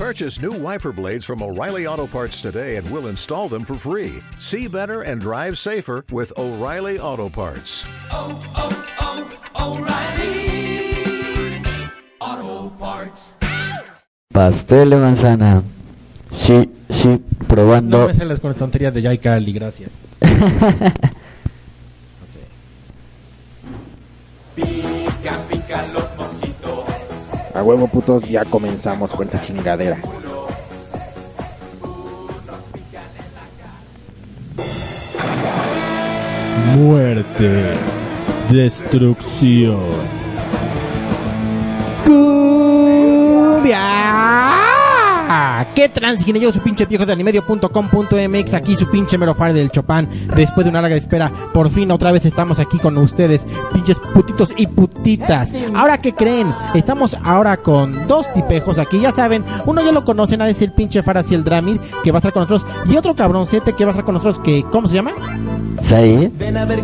Purchase new wiper blades from O'Reilly Auto Parts today and we'll install them for free. See better and drive safer with O'Reilly Auto Parts. oh, oh, oh O'Reilly Auto Parts. Pastel de manzana. Sí, sí, No probando. me sales con tonterías de Jai Carly, gracias. A huevo putos, ya comenzamos con esta chingadera. Muerte. Destrucción. ¡Cumbia! ¿Qué trans? yo su pinche viejo de animedio.com.mx aquí su pinche merofar del Chopin después de una larga espera por fin otra vez estamos aquí con ustedes pinches putitos y putitas ahora qué creen estamos ahora con dos tipejos aquí ya saben uno ya lo conocen es el pinche Farasi el Dramir que va a estar con nosotros y otro cabroncete que va a estar con nosotros que ¿cómo se llama? ¿Sí?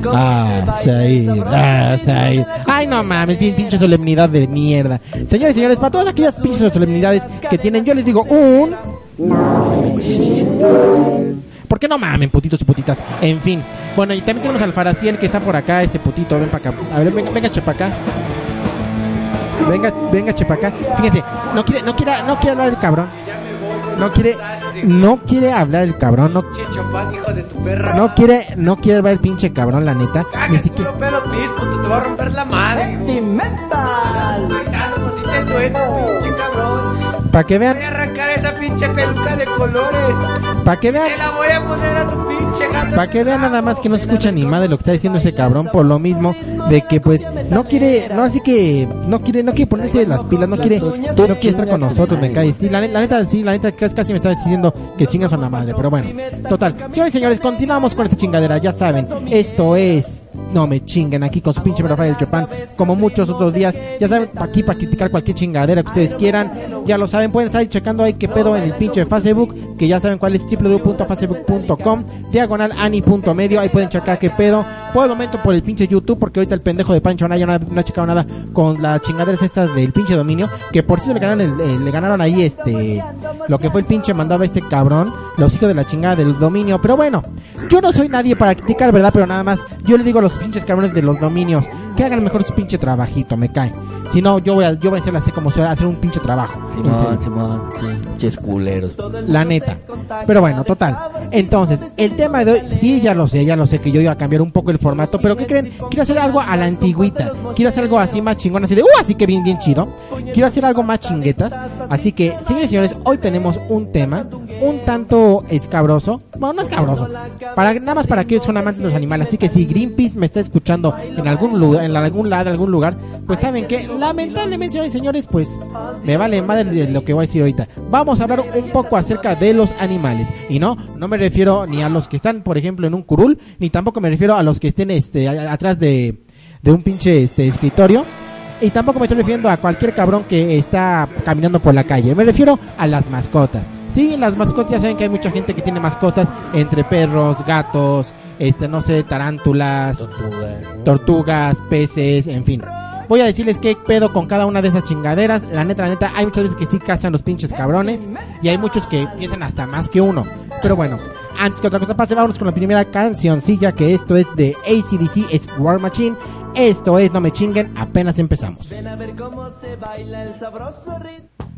Ah, Said, ah, Said. Ay, no mames, bien pinche solemnidad de mierda. Señores y señores, para todas aquellas pinches solemnidades que tienen, yo les digo un... ¿Por qué no mamen, putitos y putitas? En fin. Bueno, y también tenemos al Faraciel que está por acá, este putito, ven para acá. A ver, venga, venga, chepa acá. Venga, venga, chepa acá. Fíjense, no quiere, no quiere, no quiere hablar el cabrón. No quiere, no quiere hablar el cabrón, no, hijo de tu perra. no quiere, no quiere hablar el pinche cabrón, la neta. Te va a romper la madre. Te para que vean, Voy a arrancar esa pinche peluca de colores. para que Te vean, la voy a poner a tu pinche gato. para que vean nada más que no se escucha ni de lo que está diciendo ese cabrón por lo mismo de que pues no quiere, no así que no quiere, no quiere ponerse las pilas, no quiere, no quiere estar con nosotros, me cae. Sí, la, la neta, sí, la neta casi, casi me está diciendo que chingas a la madre, pero bueno, total. Señores y señores, continuamos con esta chingadera, ya saben, esto es no me chinguen aquí con su pinche Rafael Chopin, como muchos otros días. Ya saben, aquí para criticar cualquier chingadera que ustedes quieran. Ya lo saben, pueden estar checando ahí qué pedo en el pinche Facebook, que ya saben cuál es www.facebook.com, diagonal ani.medio. Ahí pueden checar qué pedo. Por el momento, por el pinche YouTube, porque ahorita el pendejo de Pancho Anaya no, no ha checado nada con las chingaderas estas del pinche dominio. Que por si le ganaron, el- eh, le ganaron ahí este, lo que fue el pinche mandado a este cabrón, los hijos de la chingada del dominio. Pero bueno, yo no soy nadie para criticar, ¿verdad? Pero nada más, yo le digo los pinches cabrones de los dominios que hagan mejor su pinche trabajito, me cae. Si no, yo voy a, yo voy a hacerle así como sea, hacer un pinche trabajo. Simón, Simón, sí, ches culeros. La neta. Pero bueno, total. Entonces, el tema de hoy, sí, ya lo sé, ya lo sé que yo iba a cambiar un poco el formato, pero ¿qué creen? Quiero hacer algo a la antigüita. Quiero hacer algo así más chingón, así de, uh, así que bien, bien chido. Quiero hacer algo más chinguetas. Así que, señores y señores, hoy tenemos un tema un tanto escabroso. Bueno, no escabroso. Para, nada más para que son amantes de los animales. Así que si Greenpeace me está escuchando en algún lugar, en algún lado, en algún lugar, pues saben que, lamentablemente, señores y señores, pues me vale madre lo que voy a decir ahorita. Vamos a hablar un poco acerca de los animales. Y no, no me refiero ni a los que están, por ejemplo, en un curul, ni tampoco me refiero a los que estén este, atrás de, de un pinche este, escritorio. Y tampoco me estoy refiriendo a cualquier cabrón que está caminando por la calle. Me refiero a las mascotas. Sí, las mascotas, ya saben que hay mucha gente que tiene mascotas entre perros, gatos, este, no sé, tarántulas, tortugas, peces, en fin. Voy a decirles qué pedo con cada una de esas chingaderas. La neta, la neta, hay muchas veces que sí castran los pinches cabrones. Y hay muchos que piensan hasta más que uno. Pero bueno, antes que otra cosa pase, vámonos con la primera cancioncilla. Que esto es de ACDC, es War Machine. Esto es No Me Chinguen, apenas empezamos. Ven a ver cómo se baila el sabroso ritmo.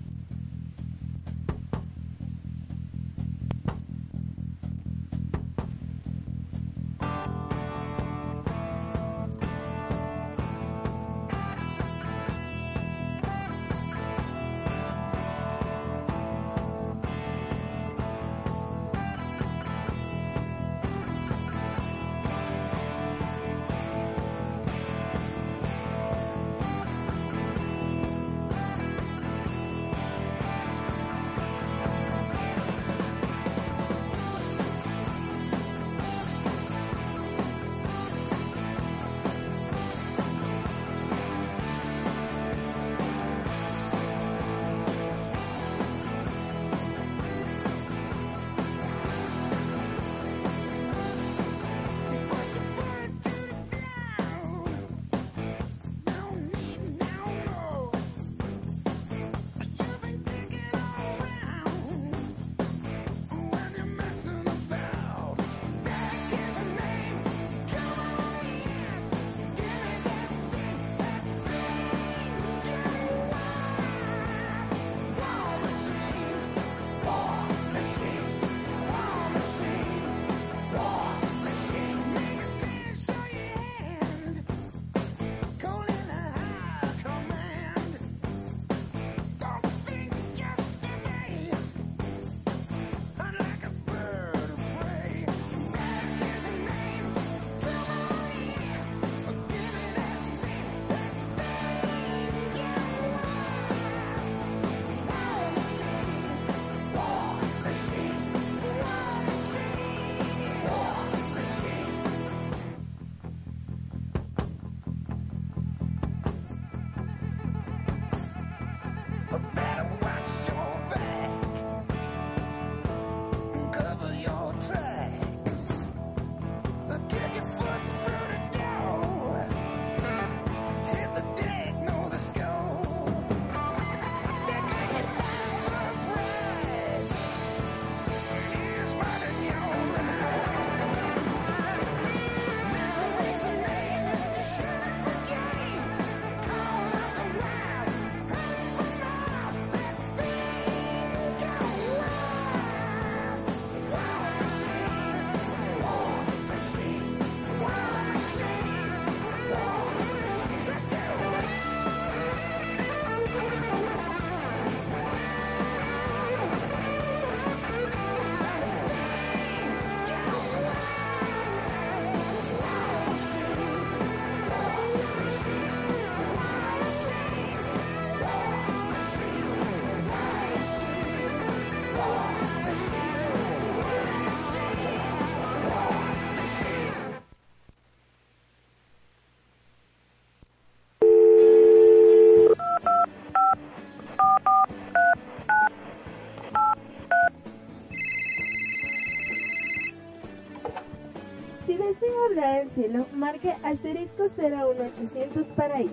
Cielo, marque asterisco 01800 paraíso.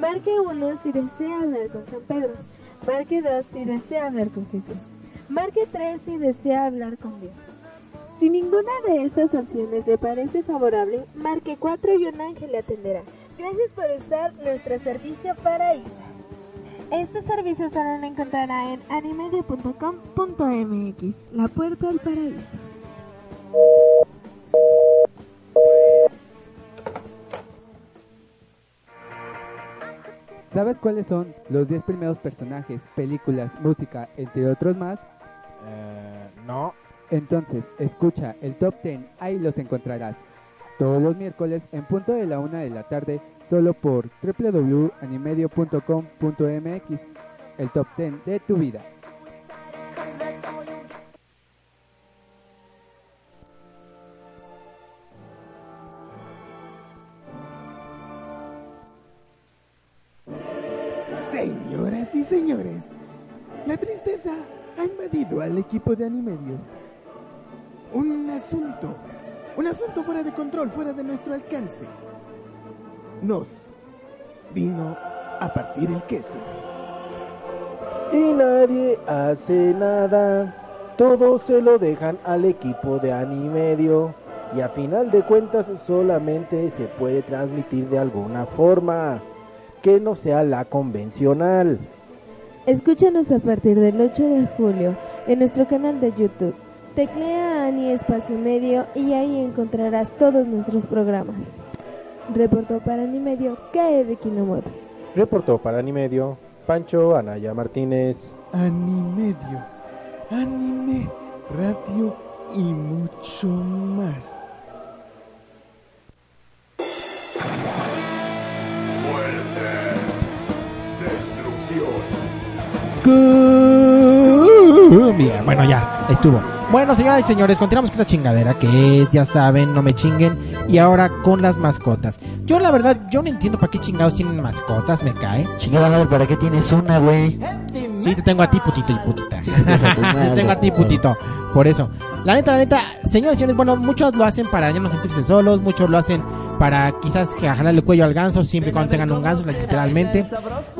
Marque 1 si desea hablar con San Pedro. Marque 2 si desea hablar con Jesús. Marque 3 si desea hablar con Dios. Si ninguna de estas opciones le parece favorable, marque 4 y un ángel le atenderá. Gracias por usar nuestro servicio Paraíso. Este servicio solo lo encontrará en animedia.com.mx, la puerta al paraíso. ¿Sabes cuáles son los 10 primeros personajes, películas, música, entre otros más? Eh, no. Entonces, escucha el top 10, ahí los encontrarás. Todos los miércoles en punto de la una de la tarde, solo por www.animedio.com.mx. El top 10 de tu vida. De Animedio. Un asunto, un asunto fuera de control, fuera de nuestro alcance. Nos vino a partir el queso. Y nadie hace nada. Todo se lo dejan al equipo de Animedio. Y a final de cuentas solamente se puede transmitir de alguna forma que no sea la convencional. Escúchanos a partir del 8 de julio en nuestro canal de YouTube. Teclea Ani Espacio Medio y ahí encontrarás todos nuestros programas. Reportó para Animedio, Kae de Kinomoto. Reportó para Animedio Pancho Anaya Martínez. Animedio, anime, radio y mucho más. Bien, bueno, ya, estuvo. Bueno, señoras y señores, continuamos con la chingadera que es, ya saben, no me chinguen. Y ahora con las mascotas. Yo, la verdad, yo no entiendo para qué chingados tienen mascotas, me cae. Chingada madre, ¿para qué tienes una, güey? Sí, te tengo a ti, putito y putita. te tengo a ti, putito. Por eso. La neta, la neta, señores y señores, bueno, muchos lo hacen para ya no sentirse solos, muchos lo hacen para quizás que jalarle el cuello al ganso, siempre y cuando tengan un ganso, literalmente.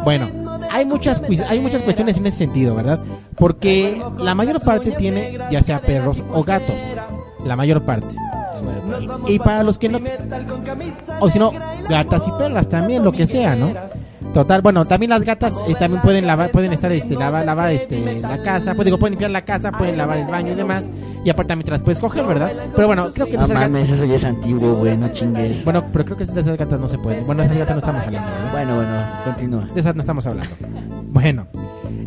Bueno, hay muchas, hay muchas cuestiones en ese sentido, ¿verdad? Porque la mayor parte tiene ya sea perros o gatos. La mayor parte. Y para los que no... O si no, gatas y perras también, lo que sea, ¿no? Total, bueno, también las gatas eh, también pueden lavar, pueden estar, este, lavar, lavar, este, la casa, pues digo, pueden limpiar la casa, pueden lavar el baño y demás, y aparte también te las puedes coger, ¿verdad? Pero bueno, creo que No mames, eso ya es antiguo, güey, no chingues. bueno, pero creo que de esas gatas no se puede. Bueno, de esas gatas no estamos hablando, ¿verdad? Bueno, bueno, continúa. De esas no estamos hablando. Bueno,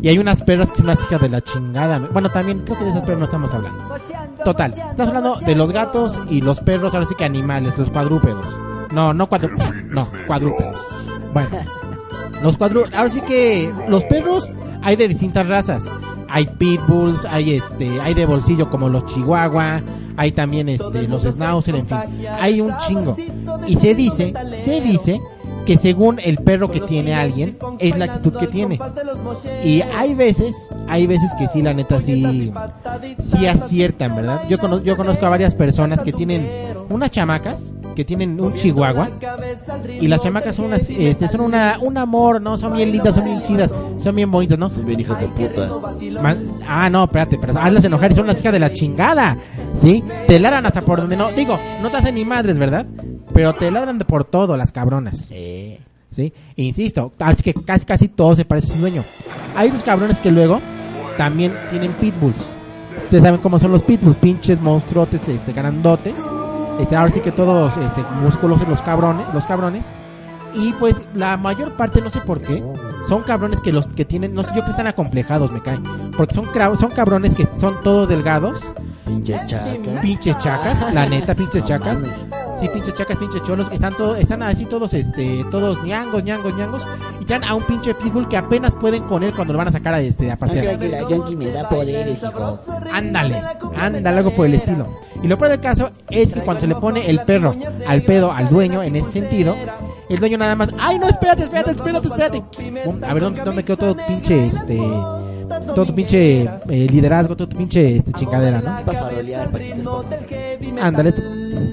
y hay unas perras que son unas hijas de la chingada. Bueno, también creo que de esas perras no estamos hablando. Total, estamos hablando de los gatos y los perros, ahora sí que animales, los cuadrúpedos. No, no cuadrúpedos, no, cuadrúpedos. Bueno, los cuadrú, ahora sí que los perros hay de distintas razas. Hay pitbulls, hay este, hay de bolsillo como los chihuahua, hay también este, los schnauzer, en fin, hay un chingo. Y se dice, se dice que según el perro que tiene alguien es la actitud que tiene. Y hay veces, hay veces que sí, la neta sí, sí aciertan, ¿verdad? Yo conozco, yo conozco a varias personas que tienen unas chamacas, que tienen un chihuahua, y las chamacas son unas, este, son una, un amor, ¿no? Son bien lindas, son bien chidas, son bien bonitas, ¿no? Son bien hijas de puta. Man- ah, no, espérate, pero hazlas enojar y son las hijas de la chingada, ¿sí? Te ladran hasta por donde no, digo, no te hacen ni madres, ¿verdad? Pero te ladran de por todo las cabronas. ¿Sí? E insisto, así que casi casi todo se parece a su dueño. Hay unos cabrones que luego también tienen pitbulls. Ustedes saben cómo son los pitbulls, pinches monstruotes, este, grandotes. Este, ahora sí que todos este, musculosos los cabrones, los cabrones. Y pues la mayor parte, no sé por qué, son cabrones que los que tienen, no sé, yo que están acomplejados, me caen. Porque son, son cabrones que son todos delgados, Pinche chaca. pinches chacas, la neta, pinches chacas. Sí, pinches chacas, pinches cholos, están todos, están así todos, este, todos ñangos, ñangos, ñangos, y traen a un pinche pitbull que apenas pueden con él cuando lo van a sacar a este, a pasear. Creo que la Yankee me da poderes, hijo. Ándale, ándale, algo por el estilo. Y lo peor del caso es que cuando se le pone el perro al pedo al dueño en ese sentido, el dueño nada más, ay no, espérate, espérate, espérate, espérate. A ver dónde, dónde quedó todo pinche, este, todo tu pinche eh, liderazgo, todo tu pinche este, chingadera, ¿no? Para farolear, Ándale,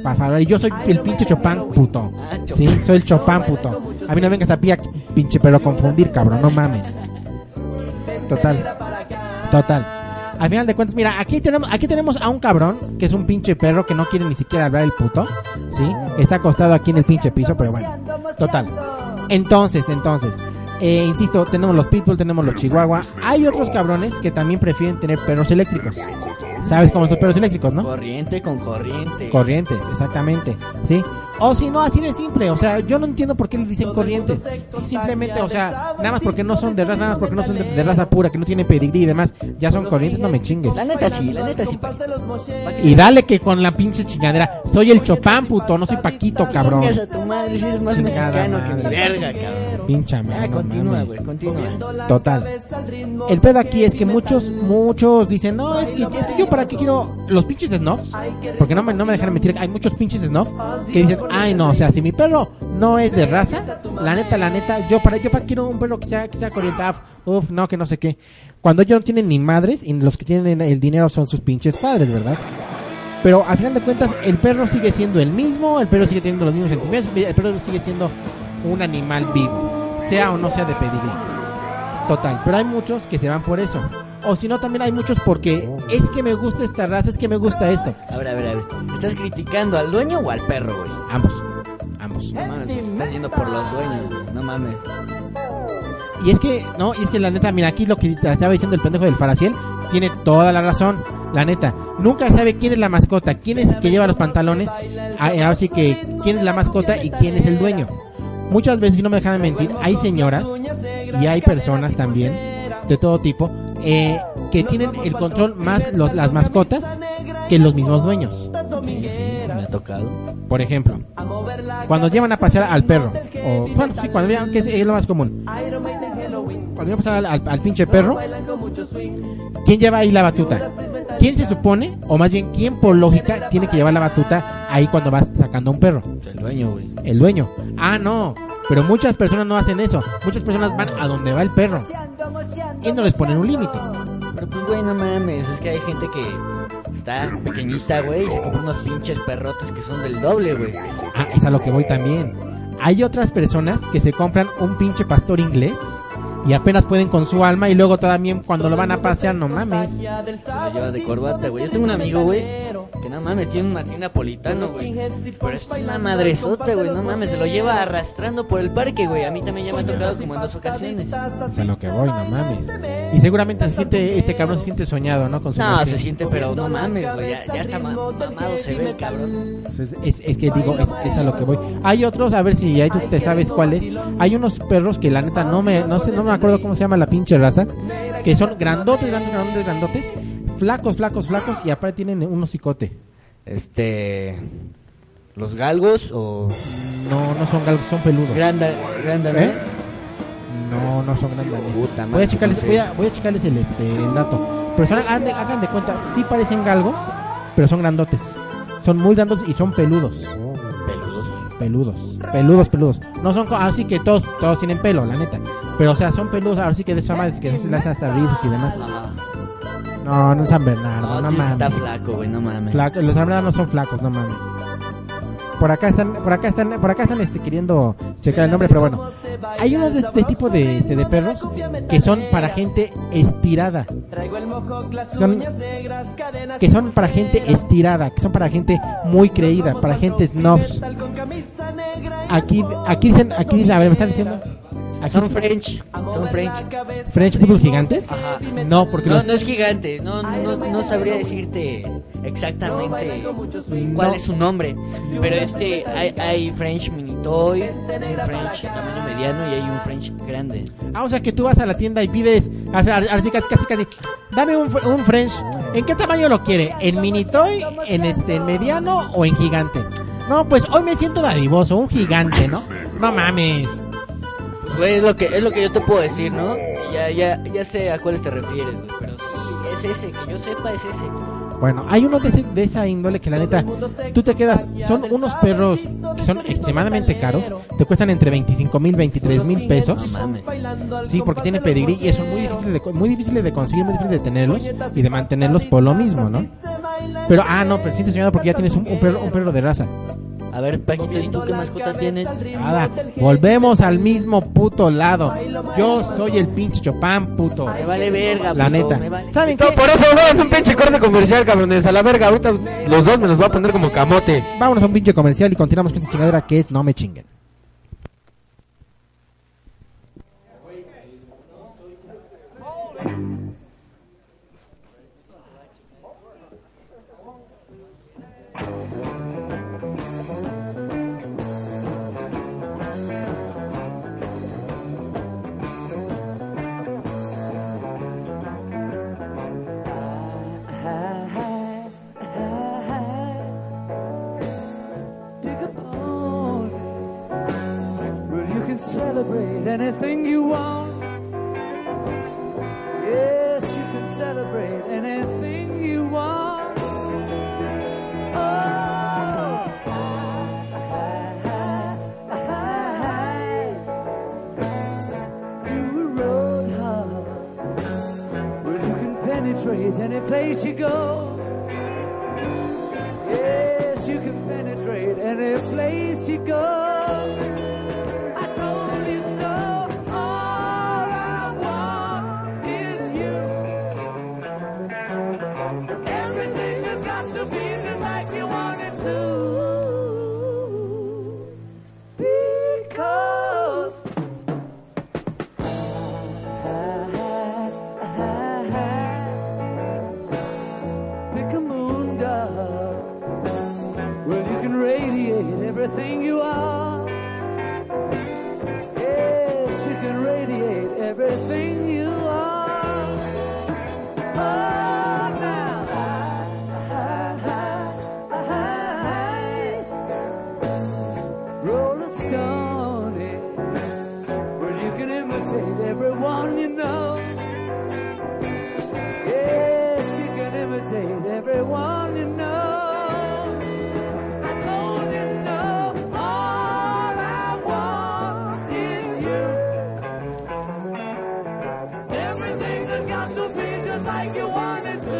Para favor, y yo soy el pinche Chopin, puto. Ah. Sí, soy el Chopin, puto. A mí no vengas a pía, pinche pero confundir, cabrón, no mames. Total. Total. Al final de cuentas, mira, aquí tenemos, aquí tenemos a un cabrón que es un pinche perro que no quiere ni siquiera hablar el puto, ¿sí? Está acostado aquí en el pinche piso, pero bueno. Total. Entonces, entonces, eh, insisto, tenemos los pitbull, tenemos los chihuahua. Hay otros cabrones que también prefieren tener perros eléctricos. ¿Sabes cómo son los perros eléctricos, no? Corriente con corriente. Corrientes, exactamente, ¿sí? O si no, así de simple, o sea, yo no entiendo por qué le dicen corrientes. Si simplemente, o sea, nada más porque no son de raza, nada más porque no son de, de raza pura, que no tienen pedigrí y demás, ya son corrientes, no me chingues. La neta sí, la neta sí. Y dale que con la pinche chingadera, soy el Chopin, puto, no soy Paquito, cabrón. Chingada madre. verga, cabrón. Pincha madre, no continúa, güey, continúa. Total. El pedo aquí es que muchos, muchos dicen, no, es que, es que yo para qué quiero los pinches snobs, porque no me, no me dejan mentir, hay muchos pinches snobs que dicen, ay no, o sea, si mi perro no es de raza, la neta, la neta, yo para, yo para quiero un perro que sea, que sea corriente, ah, uf, no, que no sé qué. Cuando ellos no tienen ni madres y los que tienen el dinero son sus pinches padres, ¿verdad? Pero al final de cuentas, el perro sigue siendo el mismo, el perro sigue teniendo los mismos sentimientos, el perro sigue siendo un animal vivo, sea o no sea de pedigrí. Total, pero hay muchos que se van por eso. O si no, también hay muchos porque es que me gusta esta raza, es que me gusta esto. A ver, a ver, a ver. ¿Estás criticando al dueño o al perro, güey? Ambos, ambos. No mames, te estás yendo por los dueños, güey. No mames. Y es que, no, y es que la neta, mira, aquí lo que te estaba diciendo el pendejo del Faraciel tiene toda la razón. La neta, nunca sabe quién es la mascota, quién es el que lleva los pantalones. Ah, eh, Así que, quién es la mascota y quién es el dueño. Muchas veces, si no me dejan mentir, hay señoras y hay personas también de todo tipo eh, que tienen el control más los- las mascotas que los mismos dueños. Sí, sí, me ha tocado. Por ejemplo, cuando llevan a pasear al perro, o bueno, sí, cuando llevan, que es, es lo más común. Cuando llevan a pasear al, al- al pinche perro, ¿quién lleva ahí la batuta? ¿Quién se supone, o más bien, quién por lógica tiene que llevar la batuta ahí cuando vas sacando a un perro? El dueño, güey. El dueño. Ah, no. Pero muchas personas no hacen eso. Muchas personas van a donde va el perro. Y no les ponen un límite. Pero pues, güey, no mames. Es que hay gente que está pequeñita, güey, y se compra unos pinches perrotes que son del doble, güey. Ah, es a lo que voy también. Hay otras personas que se compran un pinche pastor inglés y apenas pueden con su alma y luego también cuando lo van a pasear, no mames. Se lo lleva de corbata, güey. Yo tengo un amigo, güey, que no mames, tiene un mastín napolitano, güey. Pero es una madresota, güey, no mames, se lo lleva arrastrando por el parque, güey. A mí también ya me ha tocado como en dos ocasiones. Es a lo que voy, no mames. Y seguramente se siente, este cabrón se siente soñado, ¿no? Con su No, se siente, pero no mames, güey. Ya, ya está ma- mamado, se ve el cabrón. Entonces, es, es que digo, es, es a lo que voy. Hay otros, a ver si ahí tú te sabes cuáles. Hay unos perros que la neta no me, no sé, no me acuerdo cómo se llama la pinche raza, que son grandotes, grandotes, grandotes, grandotes, flacos, flacos, flacos y aparte tienen un hocicote. Este. Los galgos o. No, no son galgos, son peludos. Granda, ¿Eh? No, no son grandes. Voy madre, a checarles, voy a, voy a checarles el, este, el dato. Pero son, hagan, de, hagan de cuenta, sí parecen galgos, pero son grandotes. Son muy grandes y son peludos. Peludos. Peludos, peludos, peludos. No son co- así que todos, todos tienen pelo, la neta. Pero o sea, son peludos, ahora sí que de su fama, que se le hacen hasta rizos y demás. Ajá. No, no es San Bernardo, No, no, sí, mames. está flaco, güey, no mames. Flaco- los San Bernardo no son flacos, no mames. Por acá están, por acá están, por acá están este, queriendo checar el nombre, pero bueno. Hay unos de este tipo de, este, de perros que son para gente estirada. Son- que son para gente estirada, que son para gente muy creída, para gente snobs. Aquí, aquí dicen, aquí dicen, a ver, me están diciendo. Aquí, Son French, son French. French Poodle gigantes. Ajá. No, porque No, los- no es gigante, no, no, no sabría decirte exactamente cuál es su nombre, pero este hay, hay French mini toy, un French tamaño mediano y hay un French grande. Ah, o sea que tú vas a la tienda y pides, así casi, casi, casi, dame un, fr- un French. ¿En qué tamaño lo quiere? ¿En mini toy, en este, en mediano o en gigante? No, pues hoy me siento dadivoso, un gigante, ¿no? No mames. Güey, es lo que es lo que yo te puedo decir, ¿no? Ya ya ya sé a cuáles te refieres, güey, pero sí es ese, que yo sepa es ese. Bueno, hay uno de, ese- de esa índole que la neta, tú te quedas, son unos perros que son extremadamente caros, te cuestan entre 25 mil, 23 mil pesos. Sí, porque tiene pedigrí y son muy difíciles de, muy difíciles de conseguir, muy difíciles de tenerlos y de mantenerlos por lo mismo, ¿no? Pero, ah, no, pero sientes soñado porque ya tienes un, un perro, un perro de raza. A ver, Paquito, ¿y tú qué mascota tienes? Nada, volvemos al mismo puto lado. Yo soy el pinche Chopin, puto. Me vale verga, La puto, neta. me vale- ¿Saben qué? por eso no, un pinche corte comercial, cabrones. A la verga, ahorita los dos me los voy a poner como camote. Vámonos a un pinche comercial y continuamos con esta chingadera que es No me chinguen. Anything you want. To be just like you wanted to.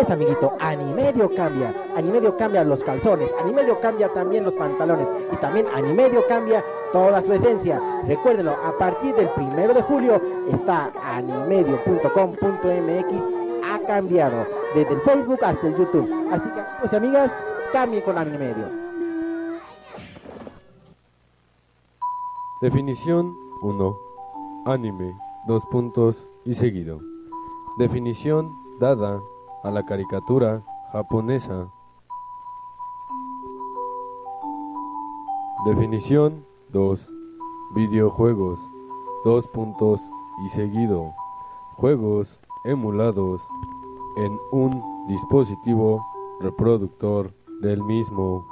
Es, amiguito. Animedio cambia. Animedio cambia los calzones. Animedio cambia también los pantalones. Y también Animedio cambia toda su esencia. Recuérdenlo, a partir del primero de julio está animedio.com.mx. Ha cambiado desde el Facebook hasta el YouTube. Así que, pues amigas, cambien con Animedio. Definición 1. Anime. dos puntos y seguido. Definición dada a la caricatura japonesa. Definición 2. Videojuegos. Dos puntos y seguido. Juegos emulados en un dispositivo reproductor del mismo.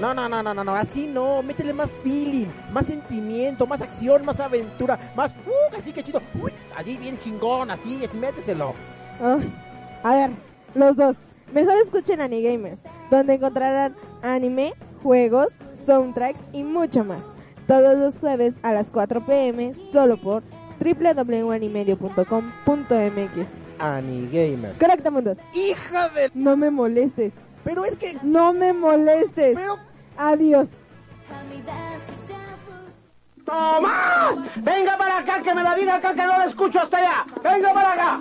No, no, no, no, no, no, así no, métele más feeling, más sentimiento, más acción, más aventura, más, uh, así que chido, uy, allí bien chingón, así, así méteselo. Ay, a ver, los dos. Mejor escuchen Anigamers, donde encontrarán anime, juegos, soundtracks y mucho más. Todos los jueves a las 4 pm, solo por www.animedio.com.mx. Anigamer. Correctamundos. ¡Hija de...! No me molestes. Pero es que... No me molestes. Pero... Adiós. ¡Tomás! ¡Venga para acá, que me la diga acá, que no la escucho hasta allá! ¡Venga para acá!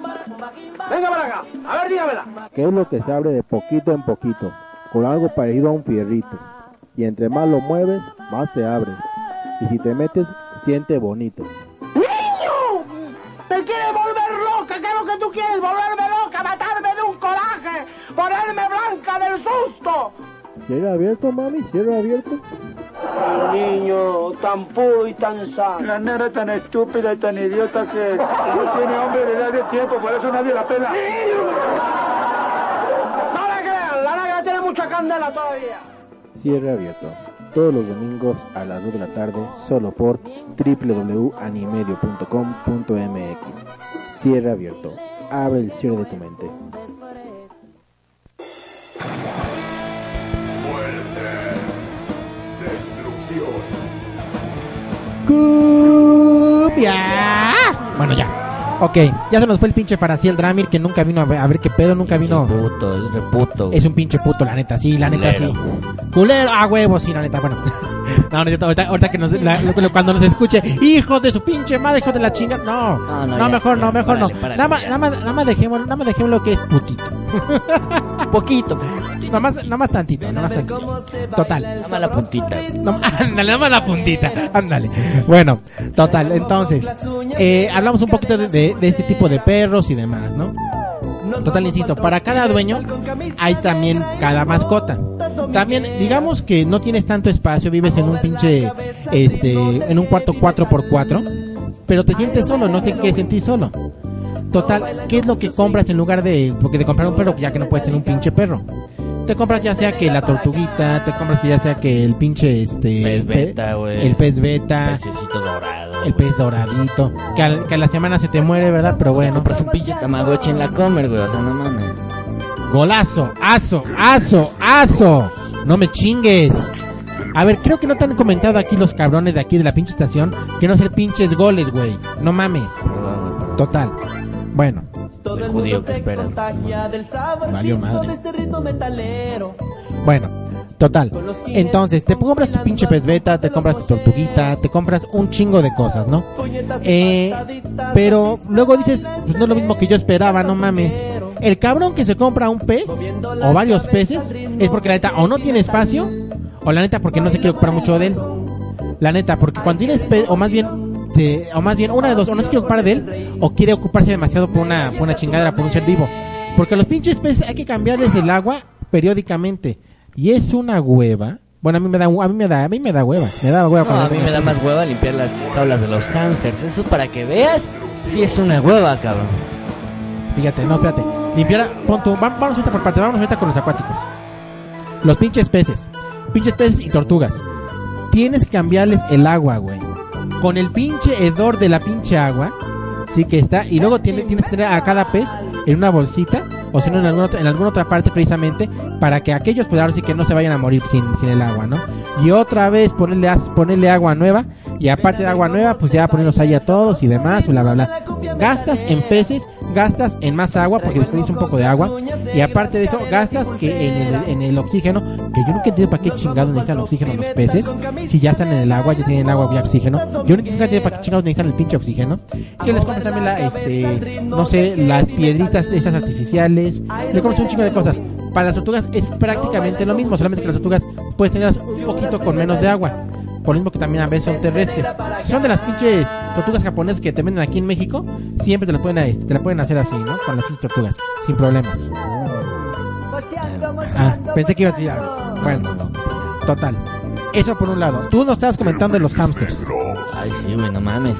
¡Venga para acá! A ver, dígamela. ¿Qué es lo que se abre de poquito en poquito? Con algo parecido a un fierrito. Y entre más lo mueves, más se abre. Y si te metes, siente bonito. ¿Cierra abierto, mami? ¿Cierra abierto? niño, tan puro y tan sano. La nena tan estúpida y tan idiota que no tiene hombre desde hace tiempo, por eso nadie la pela. No le crean, la negra tiene mucha candela todavía. Cierre abierto. Todos los domingos a las 2 de la tarde, solo por www.animedio.com.mx. Cierre abierto. Abre el cierre de tu mente. ¡Cumbia! Bueno, ya. Ok, ya se nos fue el pinche Faraciel Dramir que nunca vino a ver, a ver qué pedo, nunca vino. Puto, es reputo. Es un pinche puto, la neta, sí, la neta, Culero. sí. Culero, a huevo, sí, la neta, bueno. No, no, ahorita, ahorita que nos, la- lo- cuando nos escuche, hijo de su pinche madre, hijo de la chinga, no, no, no, ya, mejor, ya, no, mejor párale, no. párale, nada más, nada más, nada más dejemos, nada más dejemos lo que es putito. Poquito. Nada más, nada más tantito, nada más tantito. Total. Nada más la puntita. No, ándale, nada más la puntita. Ándale. Bueno, total. Entonces, eh, hablamos un poquito de, de, de este tipo de perros y demás, ¿no? Total, insisto, para cada dueño hay también cada mascota. También, digamos que no tienes tanto espacio, vives en un pinche, este, en un cuarto 4x4, pero te sientes solo, no te quieres sentir solo. Total, ¿qué es lo que compras en lugar de, porque de comprar un perro, ya que no puedes tener un pinche perro? Te compras ya sea que la tortuguita, te compras que ya sea que el pinche este Pez pe- beta, güey. el pez beta, Pececito dorado. El pez doradito, que, al- que a la semana se te muere, ¿verdad? Pero bueno. Compras un pinche tamagotchi en la comer, güey. O sea, no mames. Golazo, aso, aso, aso. No me chingues. A ver, creo que no te han comentado aquí los cabrones de aquí de la pinche estación que no ser pinches goles, güey. No mames. Total. Bueno, Todo el judío mundo que se contagia del saborcito de este ritmo metalero. bueno, total. Entonces, te compras tu pinche pez beta, te compras tu tortuguita, te compras un chingo de cosas, ¿no? Eh, pero luego dices, pues no es lo mismo que yo esperaba, no mames. El cabrón que se compra un pez o varios peces es porque la neta o no tiene espacio o la neta porque no se quiere ocupar mucho de él. La neta, porque cuando tienes pez, o más bien, o más bien una de dos, o no se quiere ocupar de él o quiere ocuparse demasiado por una, por una chingadera, por un ser vivo. Porque los pinches peces hay que cambiarles el agua periódicamente y es una hueva. Bueno, a mí me da, a mí me da, a mí me da hueva, me da hueva. No, a mí me da más hueva limpiar las tablas de los hamsters. Eso para que veas si es una hueva, cabrón. Fíjate, no, fíjate. Limpiar, va- vamos ahorita por parte, vamos ahorita con los acuáticos. Los pinches peces. Pinches peces y tortugas. Tienes que cambiarles el agua, güey. Con el pinche hedor de la pinche agua. Sí que está. Y luego tiene- tienes que tener a cada pez en una bolsita. O si no, en alguna, en alguna otra parte precisamente. Para que aquellos, pues ahora sí que no se vayan a morir sin, sin el agua, ¿no? Y otra vez ponerle, ponerle agua nueva. Y aparte de agua nueva, pues ya ponerlos ahí a todos y demás, bla, bla, bla. Gastas en peces, gastas en más agua porque desperdicia un poco de agua. Y aparte de eso, gastas que en el, en el oxígeno, que yo nunca entiendo para qué chingados necesitan oxígeno los peces. Si ya están en el agua, ya tienen agua y oxígeno. Yo nunca entiendo para qué chingados necesitan el pinche oxígeno. Que les compras también la, este, no sé, las piedritas esas artificiales. Le compras un chingo de cosas. Para las tortugas es prácticamente lo mismo, solamente que las tortugas puedes tenerlas un poquito con menos de agua. Por lo mismo que también a veces son terrestres. Si son de las pinches tortugas japonesas que te venden aquí en México, siempre te las pueden, este, te la pueden hacer así, ¿no? Con las pinches tortugas, sin problemas. Ah, pensé que ibas a decir algo. Bueno, total. Eso por un lado. Tú nos estabas comentando de los hamsters. Ay, sí, güey, no mames.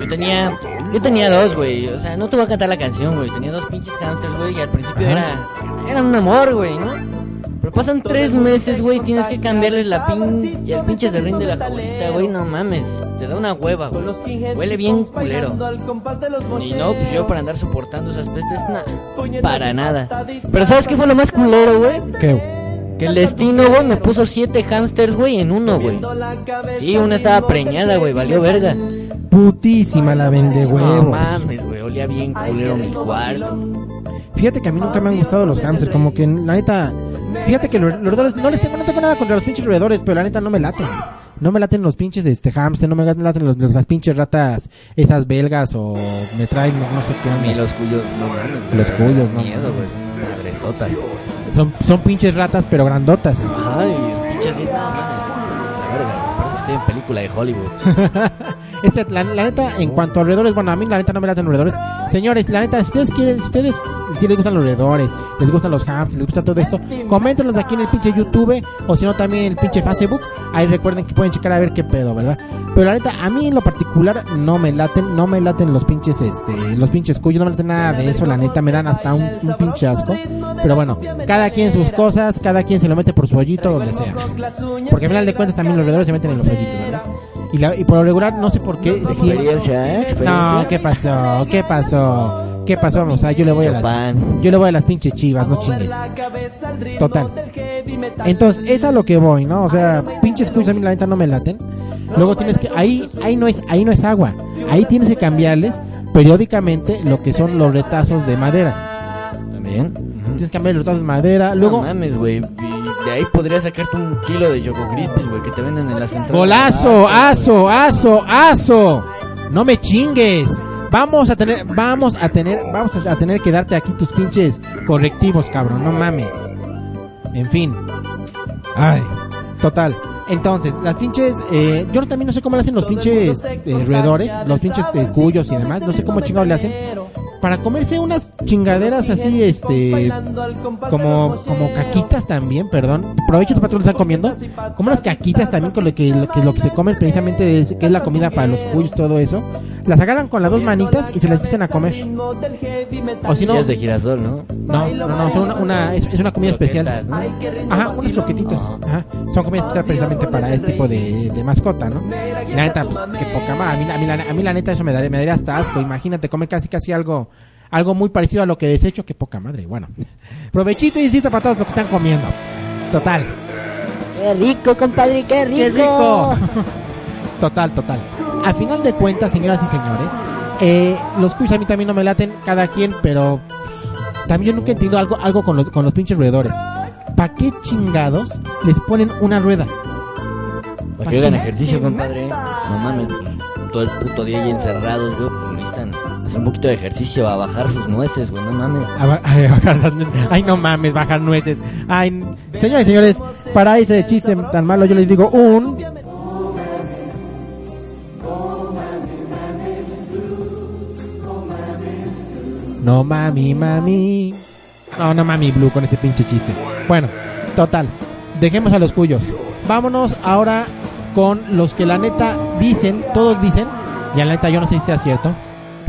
Yo tenía, yo tenía dos, güey. O sea, no te voy a cantar la canción, güey. Tenía dos pinches hamsters, güey, y al principio Ajá. era, era un amor, güey, ¿no? Pero pasan tres meses, güey, tienes que cambiarles la pin... Y el pinche se rinde la colita, güey, no mames. Te da una hueva, güey. Huele bien culero. Y no, pues yo para andar soportando esas pestes, nah, para nada. Pero ¿sabes qué fue lo más culero, güey? ¿Qué? Que el destino, güey, me puso siete hamsters, güey, en uno, güey. Sí, una estaba preñada, güey, valió verga. Putísima la vende No huevos. mames, güey, olía bien culero mi cuarto. Fíjate que a mí nunca me han gustado los hamsters, como que la neta. Fíjate que los los roedores, no les tengo, no tengo nada contra los pinches roedores, pero la neta no me laten. No me laten los pinches este hamster, no me laten los, los- las pinches ratas, esas belgas o me traen, no, no sé qué. A mí onda. los cuyos, no. Los cuyos, no. Miedo, güey, madresotas. Son, son pinches ratas, pero grandotas. Ay, pinches, sí, estoy en película de Hollywood. Este, la, la neta, en cuanto a roedores, bueno, a mí la neta no me laten los roedores. Señores, la neta, si ustedes quieren, si ustedes si les gustan los roedores, les gustan los hamsters, les gusta todo esto, coméntenlos aquí en el pinche YouTube o si no también en el pinche Facebook. Ahí recuerden que pueden checar a ver qué pedo, ¿verdad? Pero la neta, a mí en lo particular no me laten, no me laten los pinches, este, los pinches cuyos, no me laten nada de eso, la neta, me dan hasta un, un pinche asco. Pero bueno, cada quien sus cosas, cada quien se lo mete por su hoyito, donde sea. Porque al final de cuentas también los roedores se meten en los Y, la- y por lo regular, no sé por qué. si- Experiencia, ¿eh? Experiencia. No, ¿qué pasó? ¿Qué pasó? ¿Qué pasó? O sea, yo le voy a las, yo le voy a las pinches chivas, no chingues. Total. Entonces, es a lo que voy, ¿no? O sea, pinches cuyos a mí la neta no me laten. Luego tienes que ahí ahí no es ahí no es agua. Ahí tienes que cambiarles periódicamente lo que son los retazos de madera. También. Tienes que cambiar los retazos de madera. Luego No mames, güey. De ahí podrías sacarte un kilo de Choco Crispies, güey, que te venden en la central. Golazo, aso, aso, aso. No me chingues. Vamos a tener, vamos a tener, vamos a tener que darte aquí tus pinches correctivos, cabrón. No mames. En fin. Ay, total. Entonces, las pinches, eh, yo también no sé cómo le hacen los pinches eh, roedores, los pinches eh, cuyos y demás. No sé cómo chingados le hacen para comerse unas chingaderas así, este, como, como caquitas también, perdón. Provecho tu patrón lo están comiendo. Como unas caquitas también con lo que, lo que, lo que se comen precisamente es, que es la comida para los cuyos, todo eso. Las agarran con las dos manitas y se las empiezan a comer. O si no, Semillas de girasol, ¿no? no, no, no, son una, una- es, es una comida especial. Ajá, unas croquetitas. Ajá. Son comidas especiales precisamente para este tipo de, de mascota, ¿no? Y la neta, pues, que poca madre. A mí, a, mí, la, a mí la neta eso me daría, me daría hasta asco. Imagínate comer casi casi algo algo muy parecido a lo que desecho. Que poca madre. Bueno, provechito y insisto para todos los que están comiendo. Total. Qué rico, compadre, qué rico. ¡Qué rico! total, total. A final de cuentas, señoras y señores, eh, los cuyos a mí también no me laten, cada quien, pero también yo nunca entiendo algo, algo con, los, con los pinches roedores. ¿Para qué chingados les ponen una rueda? Para que hagan ejercicio, compadre. No mames, todo el puto día ahí encerrados, güey. pues, Necesitan hacer un poquito de ejercicio a bajar sus nueces, güey. No mames. A ba- ay, bajar las nueces. Ay, no mames, bajar nueces. Ay, señores y señores, para ese chiste tan malo yo les digo un... No mami, mami. No, no mami blue con ese pinche chiste. Bueno, total. Dejemos a los cuyos. Vámonos ahora con los que la neta dicen, todos dicen, y la neta yo no sé si sea cierto,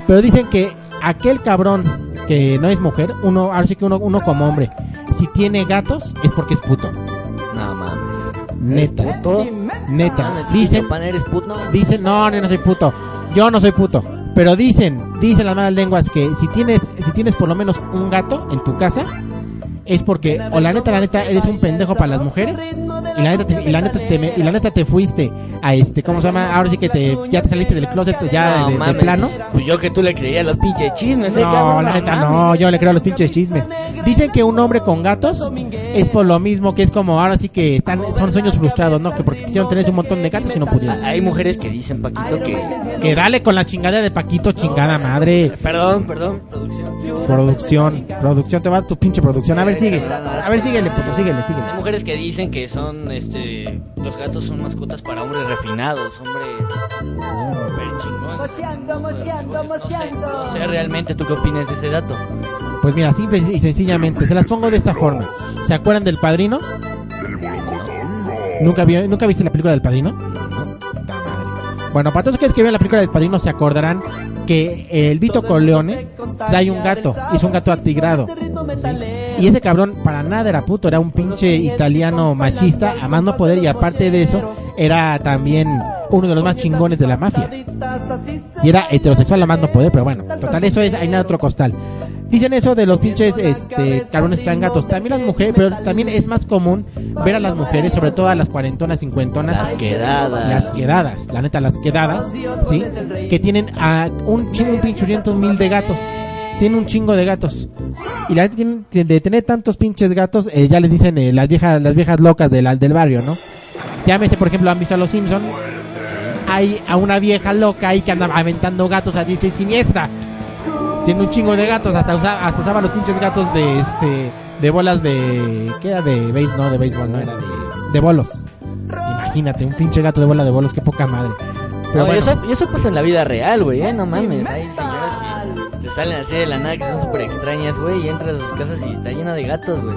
pero dicen que aquel cabrón que no es mujer, uno, ahora sí que uno, uno como hombre, si tiene gatos es porque es puto. No mames. Neta. ¿Eres puto? Neta. Mames, Dicen, Pan, eres puto. dicen, no, no, no soy puto. Yo no soy puto. Pero dicen, dicen las malas lenguas que si tienes, si tienes por lo menos un gato en tu casa, es porque, o la neta, la neta, eres un pendejo para las mujeres, y la neta, te, y la neta, te, me- y la neta te fuiste a este, ¿cómo se llama? Ahora sí que te, ya te saliste del closet ya No de, plano. Pues yo que tú le creías los pinches chismes, eh, No, cabrón, la neta no, yo le creo a los pinches chismes. Dicen que un hombre con gatos es por lo mismo que es como ahora sí que están son sueños frustrados, ¿no? Que porque quisieron tener un montón de gatos y no pudieron. Hay mujeres que dicen, Paquito, que... Que dale con la chingada de Paquito, chingada madre. Perdón, perdón, producción. Producción, producción, te va tu pinche producción. A ver, sigue. A ver, síguele, puto, síguele, síguele. Hay mujeres que dicen que son, este, los gatos son mascotas para hombres refinados, hombres super chingones. Mocheando, mocheando, mocheando. No sé realmente tú qué opinas de ese dato. Pues mira, simple y sencillamente, se las pongo de esta forma. ¿Se acuerdan del padrino? ¿Nunca, vio, ¿Nunca viste la película del padrino? Bueno, para todos aquellos que vieron la película del padrino se acordarán que el Vito Corleone trae un gato, es un gato atigrado. Y ese cabrón para nada era puto, era un pinche italiano machista, a más no poder, y aparte de eso, era también uno de los más chingones de la mafia. Y era heterosexual a más no poder, pero bueno, total, eso es, hay nada otro costal. Dicen eso de los pinches este, cabrones que traen gatos. También las mujeres, pero también es más común ver a las mujeres, sobre todo a las cuarentonas, cincuentonas. Las quedadas. Las quedadas, la neta, las quedadas, ¿sí? Que tienen a un chingo, un pinchuriento mil de gatos. Tiene un chingo de gatos. Y la tiene, de tener tantos pinches gatos, eh, ya le dicen eh, las viejas las viejas locas del, del barrio, ¿no? Llámese, por ejemplo, han visto a los Simpsons. Hay a una vieja loca ahí que anda aventando gatos a diestra y siniestra. Tiene un chingo de gatos, hasta usaba, hasta usaba los pinches gatos de este de bolas de ¿qué era de béisbol? No, de béisbol, no era de de bolos. Imagínate, un pinche gato de bola de bolos, qué poca madre. Pero No, y, bueno, eso, y eso pasa en la vida real, güey, ¿eh? No mames. Hay señoras que te salen así de la nada que son súper extrañas, güey, y entras a sus casas y está llena de gatos, güey.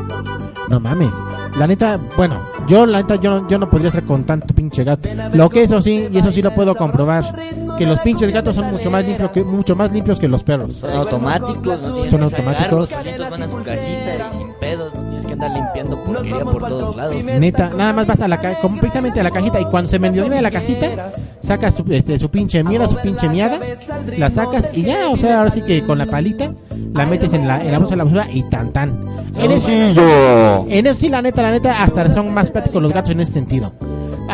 no mames. La neta, bueno, yo la neta yo no, yo no podría estar con tanto pinche gato. Lo que eso sí, y eso sí lo puedo comprobar, que los pinches gatos son mucho más limpios que mucho más limpios que los perros. Son automáticos, no tienes Son automáticos. van a su cajita y sin pedos, no tienes que andar limpiando porquería por todos lados. Neta, nada más vas a la ca- como precisamente a la cajita y cuando se vendió de la cajita, sacas su, este, su pinche mierda, su pinche miada, la sacas y ya, o sea, ahora sí que con la palita la metes en la, en la bolsa de la basura y tan tan. En eso, en eso sí, la neta, la neta, hasta son más prácticos los gatos en ese sentido.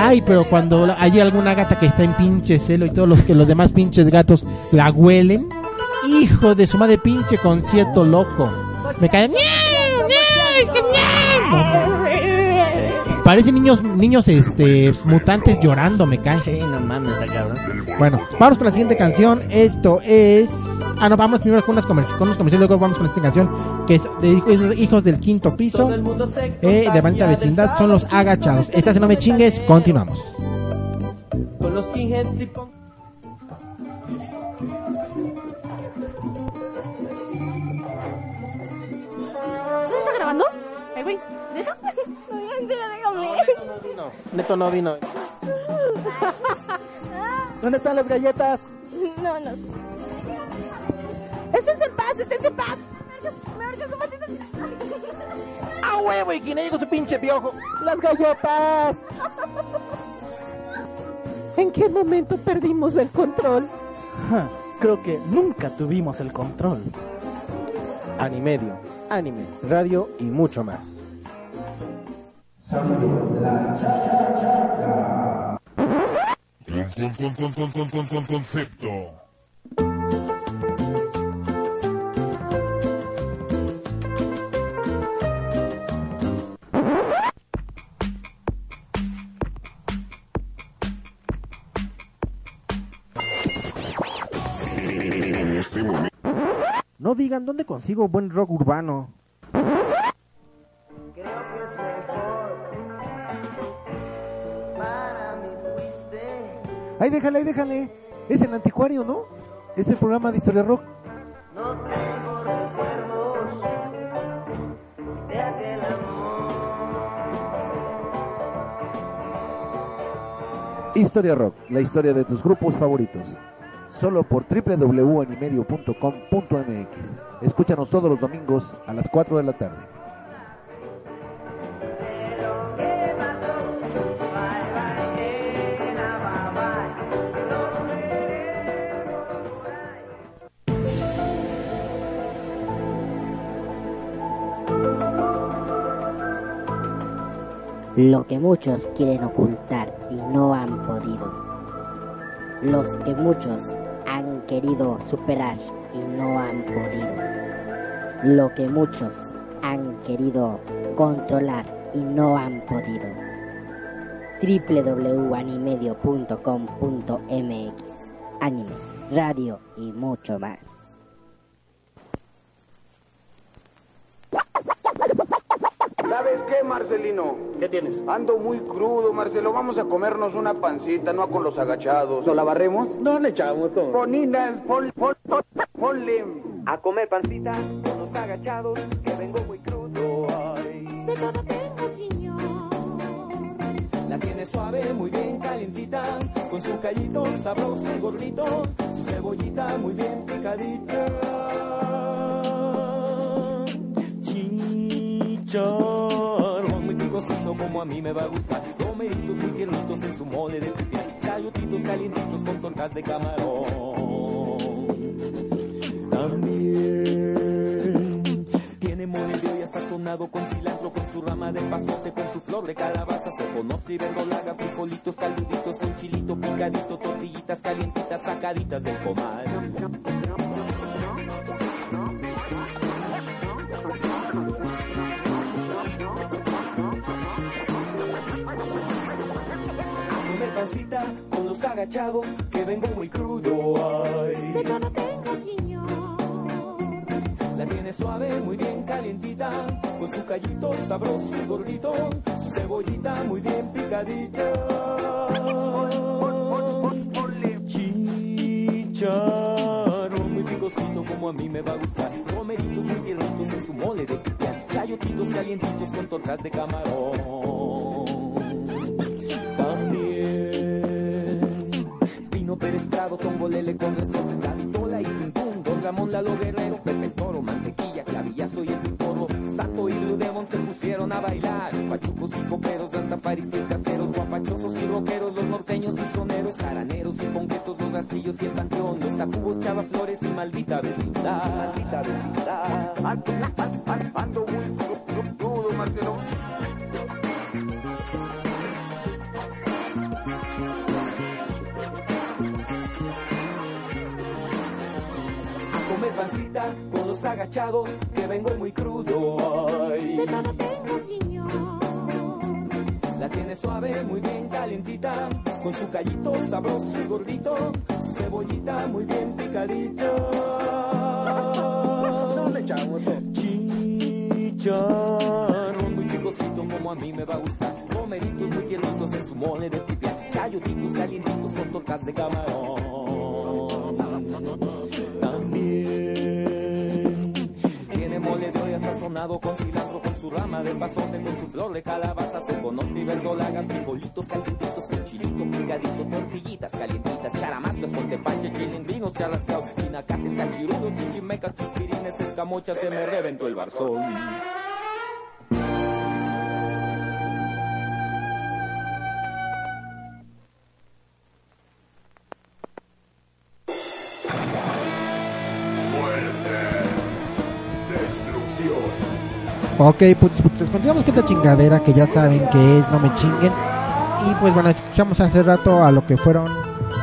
Ay, pero cuando hay alguna gata que está en pinche celo y todos los que los demás pinches gatos la huelen, hijo de su madre pinche concierto loco. Me cae. Parecen niños, niños este, mutantes llorando, me cae. Sí, no mames, cabrón. Bueno, vamos con la siguiente canción. Esto es. Ah, no, vamos primero con unas comerci- con unos comerciales, luego vamos con esta canción que es de Hijos- Hijos del Quinto Piso, eh, de Bonita Vecindad, son los agachados. Esta se no me chingues, continuamos. Con los skinheads y ¿No está grabando? Ay, güey, deja. No, déjame. Neto no vino. ¿Dónde están las galletas? No, no. Esténse en paz, esténse en paz. ¡Ah, huevo! ¿Y quién llegó su pinche piojo? ¡Las galletas! ¿En qué momento perdimos el control? Ja, Creo que nunca tuvimos el control. Animedio, anime, radio y mucho más. Concepto. Consigo buen rock urbano. Ahí déjale, ahí déjale. Es el anticuario, ¿no? Es el programa de historia rock. Historia Rock, la historia de tus grupos favoritos. Solo por www.animedio.com.mx. Escúchanos todos los domingos a las 4 de la tarde. Lo que muchos quieren ocultar y no han podido. Los que muchos querido superar y no han podido. Lo que muchos han querido controlar y no han podido. www.animedio.com.mx Anime, radio y mucho más. ¿Sabes qué, Marcelino? ¿Qué tienes? Ando muy crudo, Marcelo. Vamos a comernos una pancita, no con los agachados. ¿Lo la barremos? No le echamos todo. Poninas, pon, pon, pon- ponle. A comer pancita con los agachados, que vengo muy crudo. Ay. La tiene suave, muy bien calientita, con su callito sabroso y gordito, su cebollita muy bien picadita. Chicharrón muy picosito como a mí me va a gustar, romeritos muy tiernitos en su mole de pipián, chayotitos calientitos con tortas de camarón. También tiene mole de olla sazonado con cilantro, con su rama de pasote, con su flor de calabaza, soconostre y verdolaga, frijolitos caluditos con chilito picadito, tortillitas calientitas sacaditas del comal. Pancita con los agachados, que vengo muy crudo. Ay. La tiene suave, muy bien calientita, con su callito sabroso y gordito, su cebollita muy bien picadita. Chicharrón muy picosito como a mí me va a gustar, romeritos muy tiernitos en su mole de pipián, chayotitos calientitos con tortas de camarón. Prado, Tongolele con resortes, la vitola y pum pum, Don Ramón Lalo Guerrero, Pepe el Toro, Mantequilla, Clavillazo y el Piporro, Sato y Blue Demon se pusieron a bailar, pachucos y coperos, rastafaris y caseros, guapachosos y rockeros, los norteños y soneros, jaraneros y ponquetos, los rastillos y el panteón, los tacubos, chava flores y maldita vecindad. Maldita vecindad. Ando, ando, muy Marcelo. Pancita con los agachados, que vengo muy crudo. Ay. La tiene suave, muy bien calientita, con su callito sabroso y gordito, su cebollita muy bien picadita. Chicharrón muy picosito como a mí me va a gustar, romeritos muy tiernitos en su mole de pipián, chayotitos calientitos con tortas de camarón. Tiene mole de olla sazonado con cilantro, con su rama de pasote, con su flor de calabaza, se conoce y verdolaga, frijolitos calientitos, con chilito picadito, tortillitas calientitas, charamascas con tepache, chilindrinos, charrascaos, chinacates, cachirudos, chichimecas, chispirines, escamochas, se me reventó el barzón. Ok, pues, pues continuamos con esta chingadera que ya saben que es No Me Chinguen. Y pues bueno, escuchamos hace rato a lo que fueron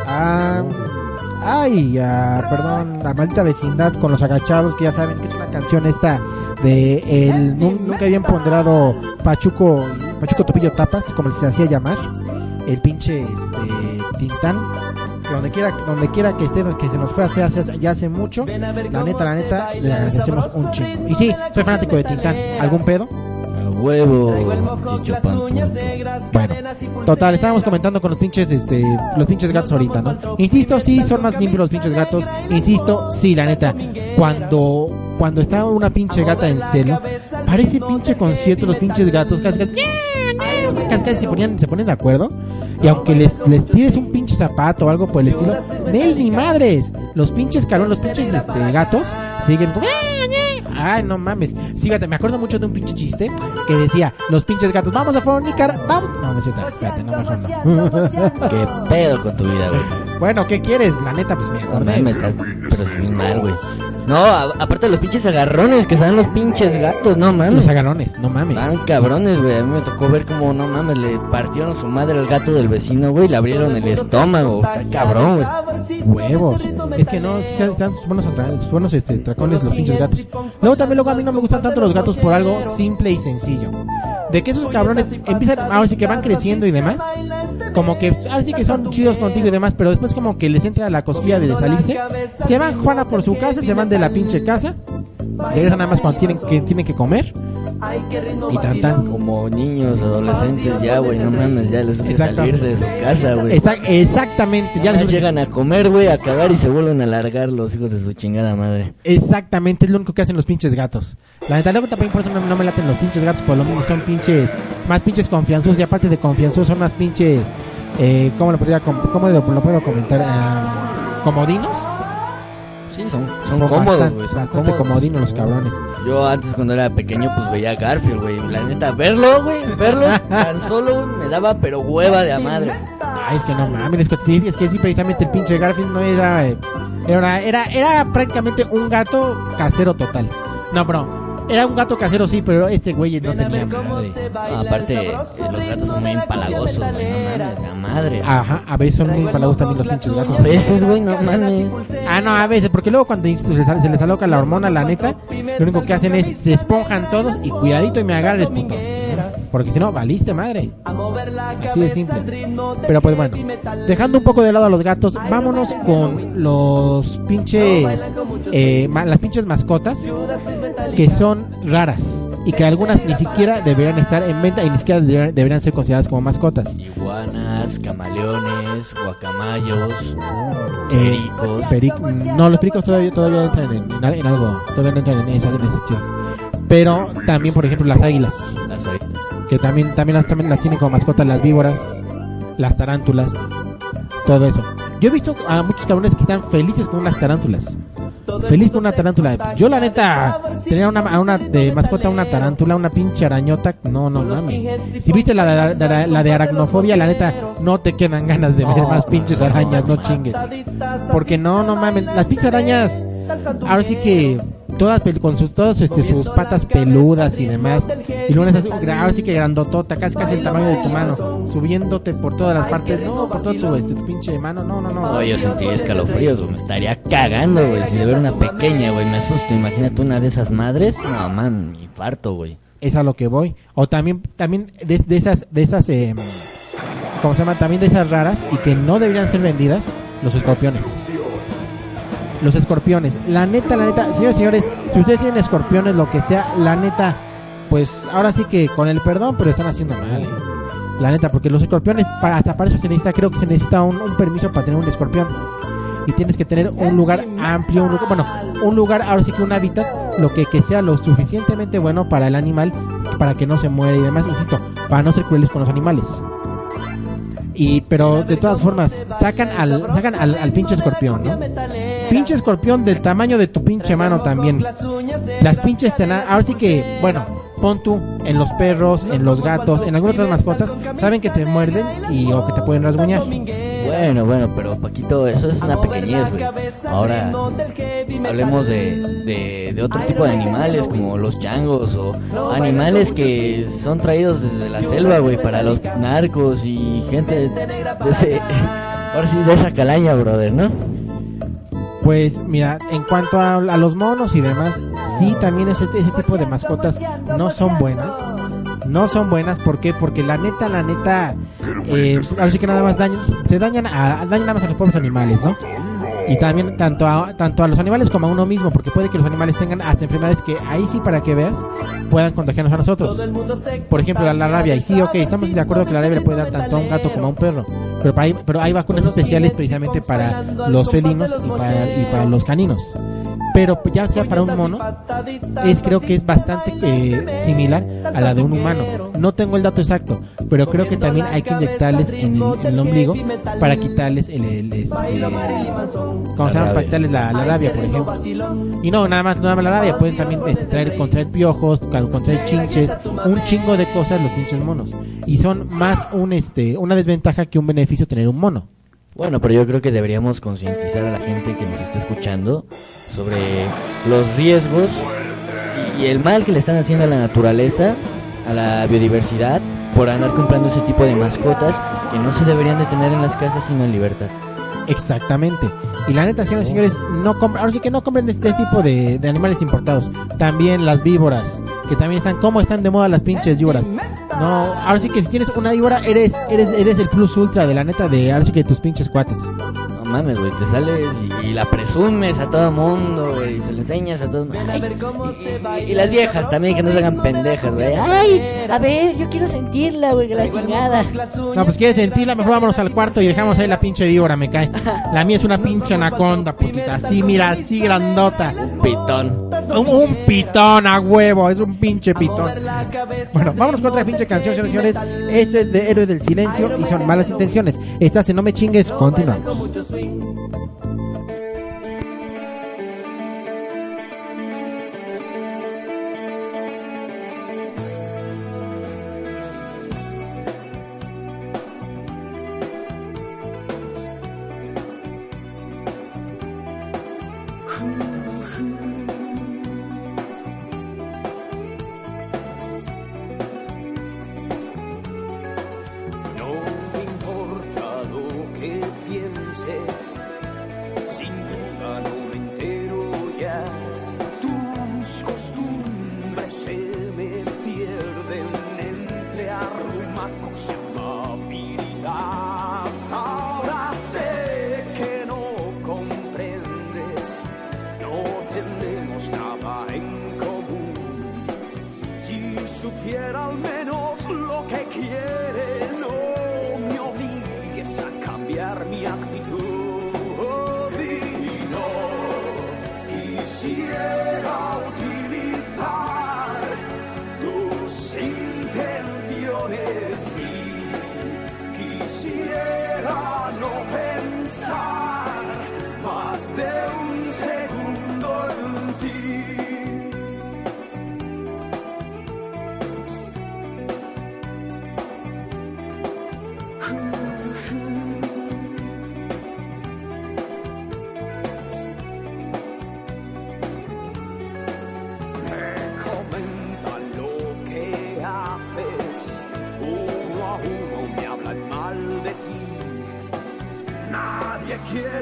a... Ay, perdón, la maldita vecindad con los agachados, que ya saben que es una canción esta de el nu- nunca habían ponderado Pachuco, Pachuco Topillo Tapas, como se hacía llamar, el pinche este, Tintán, donde quiera, donde quiera que esté, que se nos fue hace, hace- ya hace mucho, la neta, la neta, le agradecemos un chingo. Y sí, soy fanático de Tintán, ¿algún pedo? A huevo. Bueno, total, estábamos comentando con los pinches, este, los pinches gatos ahorita, ¿no? Insisto, sí, son más limpios los pinches gatos. Insisto, sí, la neta, cuando, cuando está una pinche gata en celo, parece pinche concierto los pinches gatos, casi casi, casi, casi se ponían, se ponen de acuerdo. Y aunque les, les tires un pinche zapato o algo por el estilo, Nel ni madres, los pinches calón, los pinches, este, gatos, siguen como, Ay, no mames. Fíjate, me acuerdo mucho de un pinche chiste que decía, los pinches gatos, vamos a fornicar, vamos. No, no es cierto, espérate, no, mejor no. ¿Qué pedo con tu vida, güey? Bueno, ¿qué quieres? La neta, pues me No acordé. mames, estás pero muy mal, güey. No, a- aparte de los pinches agarrones que salen los pinches gatos, no mames. Los agarrones, no mames. Están cabrones, güey. A mí me tocó ver como, no mames, le partieron su madre al gato del vecino, güey. Le abrieron el estómago. Está cabrón, güey. Huevos. Es que no, si sean buenos, atra- buenos este, tracones los pinches gatos. Luego también luego a mí no me gustan tanto los gatos por algo simple y sencillo. De que esos cabrones empiezan, ahora sí que van creciendo y demás. Como que, ahora sí que son chidos contigo y demás, pero después como que les entra la cosquilla de salirse. Se van Juana por su casa, se van de la pinche casa. Regresan nada más cuando tienen que, tienen que comer. Y tan tan. Como niños, adolescentes ya, güey, no mames, ya les gusta salirse de su casa, güey. Exac- exactamente, ya les- llegan a comer, güey, a cagar y se vuelven a largar los hijos de su chingada madre. Exactamente, es lo único que hacen los pinches gatos. La neta, luego también por eso no, no me laten los pinches gatos, por lo mismo son pinches, más pinches confianzudos y aparte de confianzudos son más pinches, eh, ¿cómo lo podría, cómo lo, lo puedo comentar? Ah, ¿Comodinos? Sí, son, son cómodos, bastante- son Bastante cómodos. comodinos los cabrones. Yo antes cuando era pequeño pues veía a Garfield, güey. La neta, verlo, güey, verlo tan solo me daba pero hueva de a madre. Ay, es que no mames, es que, es que sí, precisamente el pinche Garfield no era, eh, era, era, era prácticamente un gato casero total. No, bro, era un gato casero sí, pero este güey no tenía madre. Aparte, los gatos son muy empalagosos, güey, no mames, la madre. Ajá, a veces son muy empalagosos también los pinches gatos. A veces, güey, no mames. Ah, no, a veces, porque luego cuando se les, se les aloca la hormona, la neta, lo único que hacen es se esponjan todos y cuidadito y me agarres, puto. Porque si no, valiste madre. Así de simple. Pero pues bueno, dejando un poco de lado a los gatos, vámonos con los pinches, eh, ma- las pinches mascotas que son raras y que algunas ni siquiera deberían estar en venta y ni siquiera deberían, deberían ser consideradas como mascotas. Iguanas, camaleones, guacamayos, Eh, pericos. peric- no, los pericos todavía, todavía entran en, en al- en algo, todavía no entran en esa, en esa. Pero también, por ejemplo, las águilas, Las águilas. que también, también, las, también las tienen como mascotas, las víboras, las tarántulas, todo eso. Yo he visto a muchos cabrones que están felices con unas tarántulas. Feliz con una tarántula. Yo la neta tenía una, una de mascota una tarántula, una pinche arañota. No, no mames. Si viste la de, la, la de aracnofobia, la neta no te quedan ganas de ver más pinches arañas, no chingues. Porque no, no mames. Las pinches arañas, ahora sí que todas con sus todas este, sus patas peludas y demás. Y luego esas, ahora sí que grandotota, casi casi el tamaño de tu mano, subiéndote por todas las partes. No, por todo tu, este, tu pinche mano. No, no, no. No, yo sentiría escalofríos, güey. Me estaría cagando, güey. Si de ver una pequeña, güey, me asusto. Imagínate una de esas madres. No, man, me infarto, güey. es a lo que voy. O también, también de, de esas, de esas, eh, ¿cómo se llama? También de esas raras y que no deberían ser vendidas, los escorpiones. Los escorpiones. La neta, la neta, señores, señores, si ustedes tienen escorpiones, lo que sea, la neta, pues ahora sí que con el perdón, pero están haciendo mal. eh. La neta, porque los escorpiones, para, hasta para eso se necesita, creo que se necesita un, permiso para tener un escorpión. Y tienes que tener un lugar amplio, un bueno, un lugar, ahora sí que un hábitat, lo que, que sea lo suficientemente bueno para el animal, para que no se muera y demás, insisto, para no ser crueles con los animales. Y, pero de todas formas, sacan al, sacan al, al pinche escorpión, ¿no? Pinche escorpión del tamaño de tu pinche mano también. Las pinches tenas, ahora sí que, bueno, pon tú en los perros, en los gatos, en algunas otras mascotas, saben que te muerden y o que te pueden rasguñar. Bueno, bueno, pero Paquito, eso es una pequeñez, güey. Ahora, hablemos de, de, otro tipo de animales, como los changos o animales que son traídos desde la selva, güey, para los narcos y gente. Ahora sí, de esa calaña, brother, ¿no? Pues mira, en cuanto a, a los monos y demás, sí, también ese, ese tipo de mascotas no son buenas. No son buenas, ¿por qué? Porque la neta, la neta, eh, ahora sí que nada más dañan, se dañan, a, dañan nada más a los pobres animales, ¿no? Y también tanto a, tanto a los animales como a uno mismo, porque puede que los animales tengan hasta enfermedades que ahí sí, para que veas, puedan contagiarnos a nosotros. Por ejemplo, la, la rabia. Y sí, ok, estamos de acuerdo que la rabia le puede dar tanto a un gato como a un perro. Pero, para- hay, pero hay vacunas especiales precisamente para los felinos y para, y para los caninos. Pero ya sea para un mono, es creo que es bastante eh, similar a la de un humano. No tengo el dato exacto, pero creo que también hay que inyectarles en el, en el ombligo para quitarles el, el- este, ¿cómo se la, la rabia, por ejemplo. Y no, nada más, nada más la rabia, pueden también este, traer, contraer piojos, contraer chinches, un chingo de cosas los pinches monos. Y son más un este una desventaja que un beneficio tener un mono. Bueno, pero yo creo que deberíamos concientizar a la gente que nos está escuchando sobre los riesgos y el mal que le están haciendo a la naturaleza, a la biodiversidad, por andar comprando ese tipo de mascotas que no se deberían de tener en las casas sino en libertad. Exactamente. Y la neta, señores señores, no compren, ahora sí que no compren este tipo de, de animales importados. También las víboras, que también están, ¿cómo están de moda las pinches víboras? No, ahora sí que si tienes una víbora, eres, eres, eres el plus ultra de la neta de, ahora sí que tus pinches cuates. No mames, güey, te sales y, y la presumes a todo mundo, güey, y se la enseñas a todos. Ay, y, y las viejas también, que no se hagan pendejas, güey. Ay, a ver, yo quiero sentirla, güey, que la chingada. No, pues quieres sentirla, mejor vámonos al cuarto y dejamos ahí la pinche víbora, me cae. La mía es una pinche anaconda, putita. Así, mira, así grandota. Pitón. Un, un pitón a huevo, es un pinche pitón. Bueno, vámonos con otra pinche canción, señores y señores. Esto es de Héroe del Silencio y son malas intenciones. Estás en No Me Chingues, continuamos. No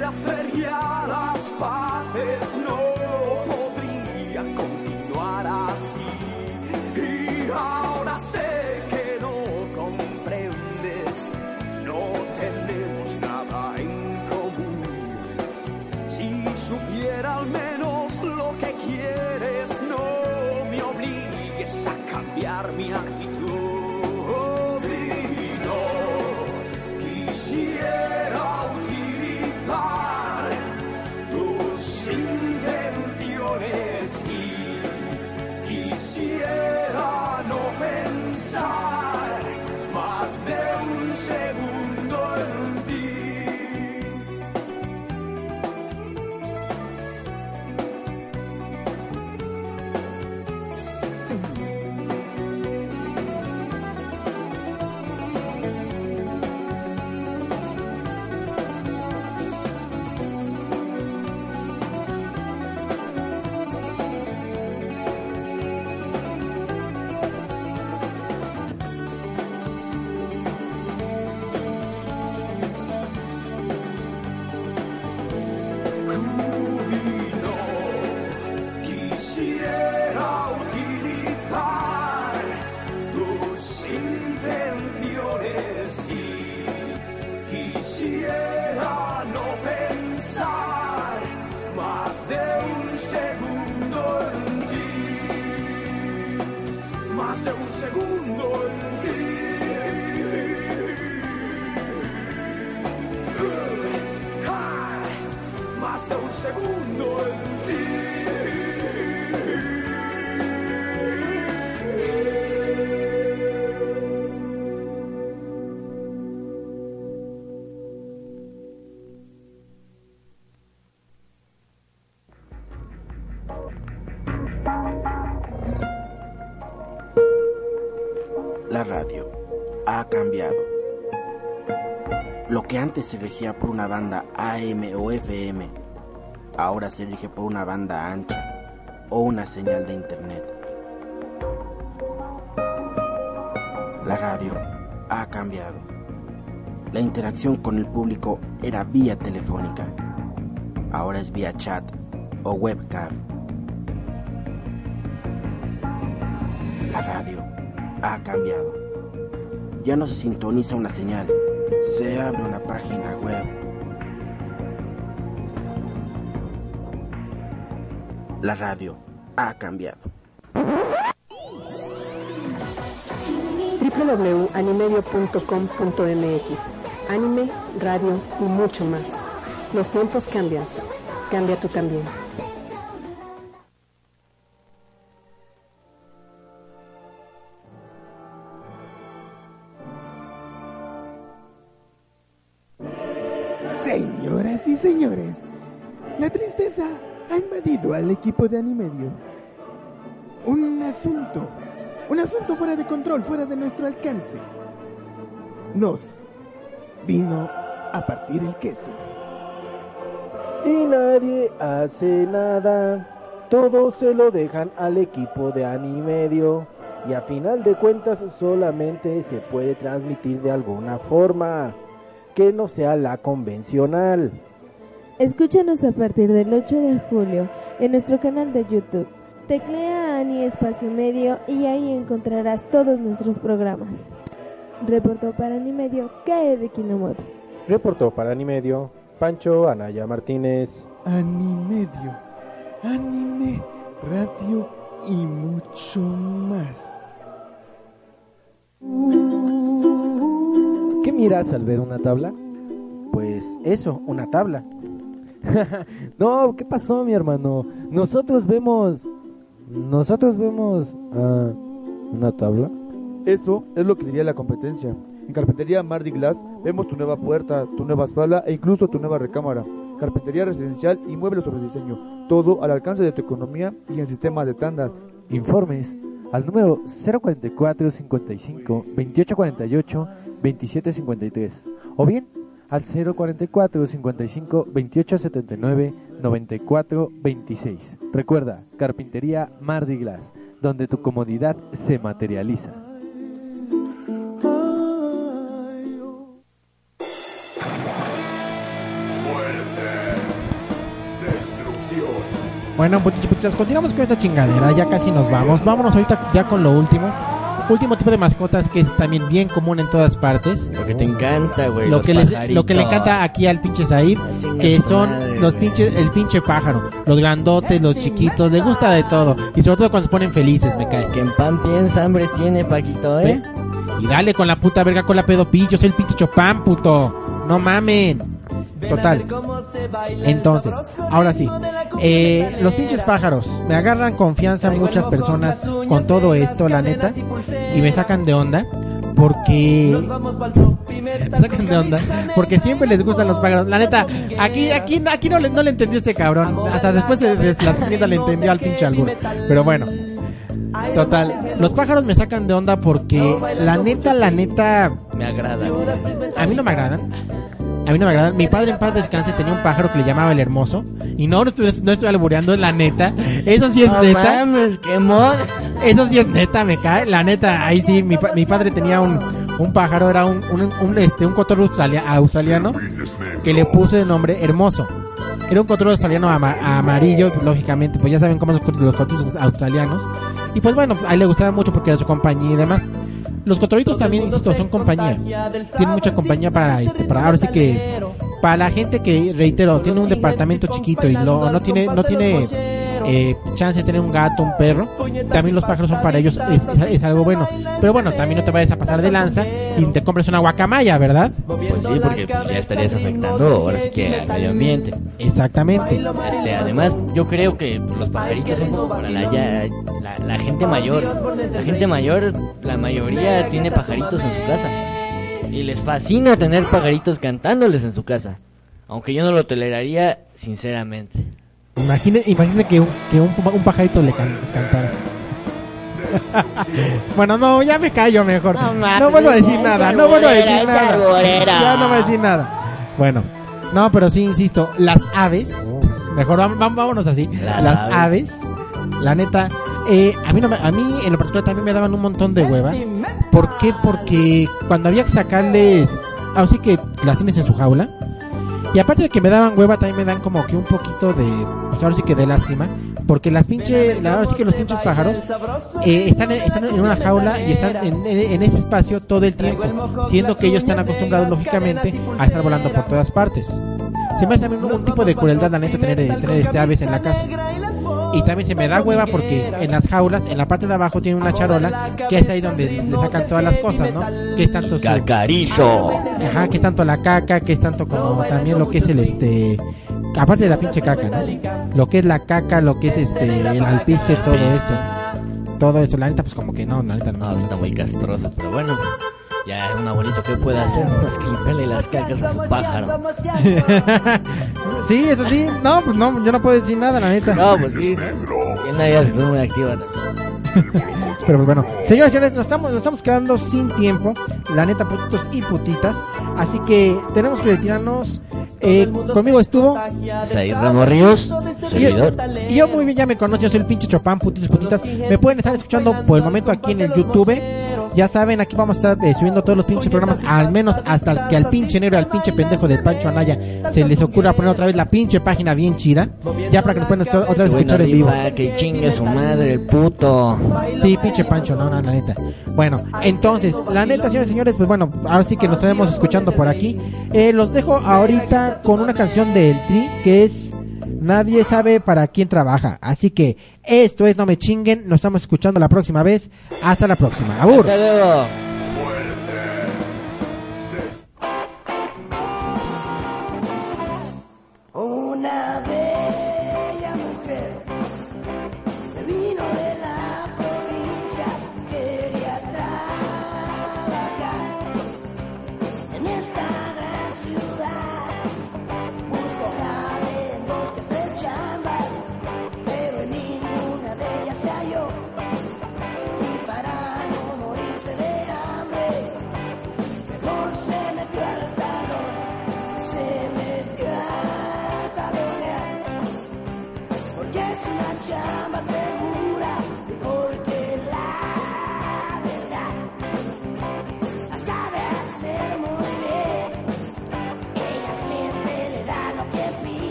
hacer ya las paces, no ha cambiado. Lo que antes se regía por una banda AM o FM, ahora se rige por una banda ancha o una señal de internet. La radio ha cambiado. La interacción con el público era vía telefónica. Ahora es vía chat o webcam. La radio ha cambiado ya no se sintoniza una señal, se abre una página web. La radio ha cambiado. www.animedio.com.mx Anime, radio y mucho más. Los tiempos cambian. Cambia tú también. De. Un asunto, un asunto fuera de control, fuera de nuestro alcance. Nos vino a partir el queso. Y nadie hace nada. Todo se lo dejan al equipo de Animedio. Y a final de cuentas solamente se puede transmitir de alguna forma que no sea la convencional. Escúchanos a partir del 8 de julio en nuestro canal de YouTube. Teclea Ani Espacio Medio y ahí encontrarás todos nuestros programas. Reportó para Animedio Kae de Kinomoto. Reportó para Animedio Pancho Anaya Martínez. Animedio, anime, radio y mucho más. ¿Qué miras al ver una tabla? Pues eso, una tabla. no, ¿qué pasó, mi hermano? Nosotros vemos. Nosotros vemos. ah, ¿Una tabla? Eso es lo que diría la competencia. En Carpintería Mardi Glass vemos tu nueva puerta, tu nueva sala e incluso tu nueva recámara. Carpintería residencial y muebles sobre diseño. Todo al alcance de tu economía y en sistema de tandas. Informes al número 044 55 2848 2753 o bien al 044 55 2879 94 26. Recuerda, Carpintería Mardi Glass, donde tu comodidad se materializa. Bueno, putitas, putitas, continuamos con esta chingadera, ya casi nos vamos. Vámonos ahorita ya con lo último. Último tipo de mascotas que es también bien común en todas partes. Lo que te encanta, güey. Lo que, les- lo que le encanta aquí al pinche Said, que tu son madre, los pinches, el pinche pájaro, los grandotes, los chiquitos, le gusta de todo. Y sobre todo cuando se ponen felices, me cae. Que en pan piensa, hambre tiene, Paquito, ¿eh? Y dale con la puta verga con la pedo pillo, soy el pinche chopán, puto. No mamen. Total. Entonces, ahora sí. Eh, los pinches pájaros. Me agarran confianza muchas personas con todo esto, la neta. Y me sacan de onda. Porque. Me sacan de onda. Porque siempre les gustan los pájaros. La neta, aquí, aquí, aquí no, le, no le entendió este cabrón. Hasta después de, de la segunda le entendió al pinche albur. Pero bueno. Total, los pájaros me sacan de onda porque la neta, la neta, Me agrada, a mí no me agradan. A mí no me agradan. Mi padre en paz descanse tenía un pájaro que le llamaba el hermoso. Y no, no estoy, no estoy albureando, es la neta. Eso sí es No neta. mames, qué. Eso sí es neta, me cae. La neta, ahí sí, mi, mi padre tenía un, un pájaro, era un, un, un, este, un cotorro australia- australiano que le puse de nombre hermoso. Era un cotorro australiano ama- amarillo, lógicamente, pues ya saben cómo son los cotorros australianos. Y pues bueno, a él le gustaba mucho porque era su compañía y demás. Los cotorritos también, insisto, son compañía. Tienen mucha compañía para este, para ahora sí que para la gente que reitero tiene un departamento chiquito y lo, no tiene no tiene eh, chance de tener un gato, un perro, también los pájaros son para ellos es, es- es algo bueno. Pero bueno, también no te vayas a pasar de lanza y te compres una guacamaya, ¿verdad? Pues sí, porque ya estarías afectando ahora sí que al medio ambiente. Exactamente. Este, además, yo creo que los pajaritos son como para la, ya- la, la gente mayor. La gente mayor, la mayoría tiene pajaritos en su casa. Y les fascina tener pajaritos cantándoles en su casa. Aunque yo no lo toleraría, sinceramente. Imagine, imagine que un, que un, un pajarito le can- cantara. bueno, no, ya me callo mejor. No, vuelvo a decir nada, no vuelvo a decir nada. Ya no voy a decir nada. Bueno, no, pero sí, insisto, las aves, mejor vam- vam- vámonos así. Las Las, aves. aves. la neta, eh, a mí no me- a mí en lo particular también me daban un montón de hueva. ¿Por qué? Porque cuando había que sacarles, así que las tienes en su jaula. Y aparte de que me daban hueva, también me dan como que un poquito de, pues ahora sí que de lástima, porque las pinches, la- ahora sí que los pinches pájaros eh, están, en, están en una jaula y están en, en- en ese espacio todo el tiempo, siendo que ellos están acostumbrados lógicamente a estar volando por todas partes. Se me hace también un, tipo de crueldad la neta tener, tener este aves en la casa. Y también se me da hueva porque en las jaulas, en la parte de abajo tiene una charola que es ahí donde le sacan todas las cosas, ¿no? Que es tanto Cacarizo. Ajá, que es tanto la caca, que es tanto como también lo que es el este aparte de la pinche caca, ¿no? Lo que es la caca, lo que es este el alpiste, todo eso. Todo eso, la neta pues como que no, la neta no. No, está muy castroso, pero bueno. Ya un abuelito que puede hacer más que limpiarle las cacas a su pájaro. sí, eso sí. No, pues no, yo no puedo decir nada, la neta. No, pues sí. Tienda ya se fue muy activa. Pero pues bueno, señoras y señores, nos estamos, nos estamos quedando sin tiempo, la neta, putitos y putitas. Así que tenemos que retirarnos. Eh, conmigo estuvo Said Ramos Ríos, servidor. Y yo muy bien ya me conocen, yo soy el pinche Chopán, putitos, putitas. Me pueden estar escuchando por el momento aquí en el YouTube. Ya saben, aquí vamos a estar eh, subiendo todos los pinches programas, al menos hasta que al pinche negro, al pinche pendejo de Pancho Anaya se les ocurra poner otra vez la pinche página bien chida. Ya para que nos puedan estar otra vez escuchar en vivo. que chingue su madre, el puto. Sí, pinche Pancho, no, no, la neta. Bueno, entonces, la neta, señores y señores, pues bueno, ahora sí que nos estaremos escuchando por aquí. Eh, los dejo ahorita con una canción del Tri que es Nadie sabe para quién trabaja. Así que esto es No Me Chinguen. Nos estamos escuchando la próxima vez. Hasta la próxima. Abur.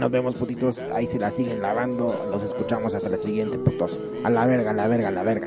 Nos vemos, putitos. Ahí se la siguen lavando. Los escuchamos hasta la siguiente, putos. A la verga, a la verga, a la verga.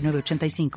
906985.